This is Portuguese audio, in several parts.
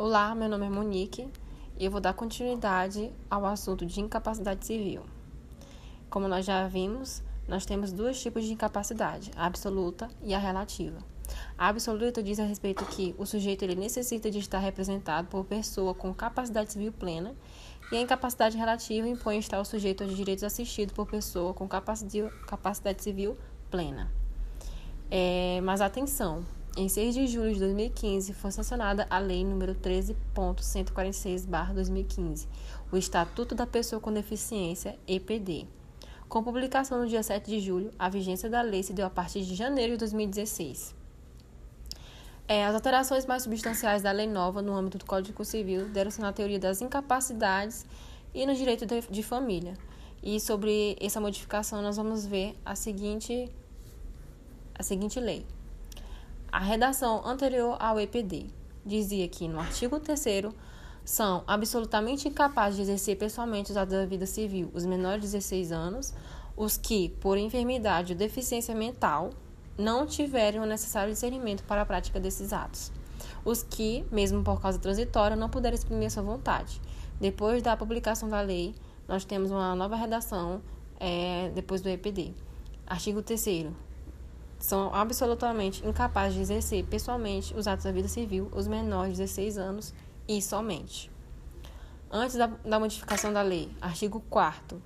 Olá, meu nome é Monique e eu vou dar continuidade ao assunto de incapacidade civil. Como nós já vimos, nós temos dois tipos de incapacidade, a absoluta e a relativa. A absoluta diz a respeito que o sujeito ele necessita de estar representado por pessoa com capacidade civil plena, e a incapacidade relativa impõe estar o sujeito aos direitos assistidos por pessoa com capacidade civil plena. É, mas atenção, em 6 de julho de 2015, foi sancionada a Lei nº 13.146-2015, o Estatuto da Pessoa com Deficiência, EPD. Com publicação no dia 7 de julho, a vigência da lei se deu a partir de janeiro de 2016. É, as alterações mais substanciais da lei nova no âmbito do Código Civil deram-se na teoria das incapacidades e no direito de, de família. E sobre essa modificação nós vamos ver a seguinte, a seguinte lei. A redação anterior ao EPD dizia que, no artigo 3 são absolutamente incapazes de exercer pessoalmente os atos da vida civil os menores de 16 anos, os que, por enfermidade ou deficiência mental, não tiverem o necessário discernimento para a prática desses atos. Os que, mesmo por causa transitória, não puderem exprimir sua vontade. Depois da publicação da lei, nós temos uma nova redação é, depois do EPD. Artigo 3 são absolutamente incapazes de exercer pessoalmente os atos da vida civil os menores de 16 anos e somente. Antes da, da modificação da lei, artigo 4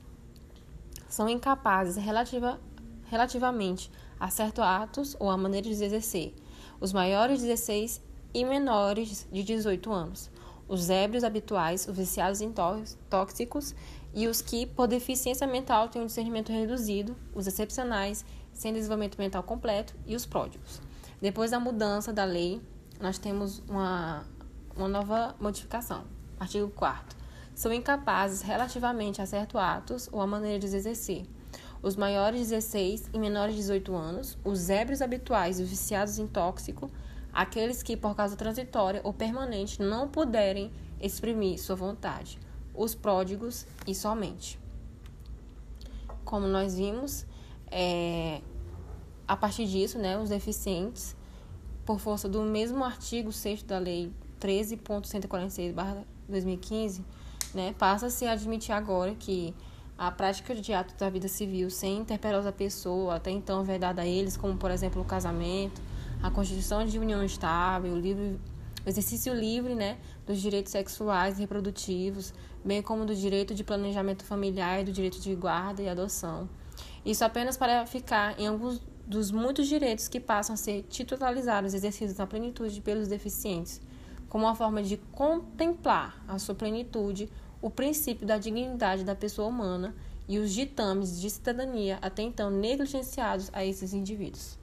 são incapazes relativa, relativamente a certos atos ou a maneira de exercer. Os maiores de 16 e menores de 18 anos, os ébrios habituais, os viciados em tóxicos e os que, por deficiência mental, têm um discernimento reduzido, os excepcionais sem desenvolvimento mental completo e os pródigos. Depois da mudança da lei, nós temos uma, uma nova modificação. Artigo 4 São incapazes relativamente a certos atos ou a maneira de exercer. Os maiores de 16 e menores de 18 anos, os ébrios habituais e os viciados em tóxico, aqueles que, por causa transitória ou permanente, não puderem exprimir sua vontade, os pródigos e somente. Como nós vimos, é, a partir disso, né, os deficientes, por força do mesmo artigo 6 da Lei 13.146/2015, né, passa-se a admitir agora que a prática de atos da vida civil sem interpelar a pessoa, até então vedada a eles, como por exemplo o casamento, a constituição de união estável, o, livre, o exercício livre né, dos direitos sexuais e reprodutivos, bem como do direito de planejamento familiar e do direito de guarda e adoção. Isso apenas para ficar em alguns dos muitos direitos que passam a ser titularizados exercidos na plenitude pelos deficientes, como uma forma de contemplar a sua plenitude o princípio da dignidade da pessoa humana e os ditames de cidadania até então negligenciados a esses indivíduos.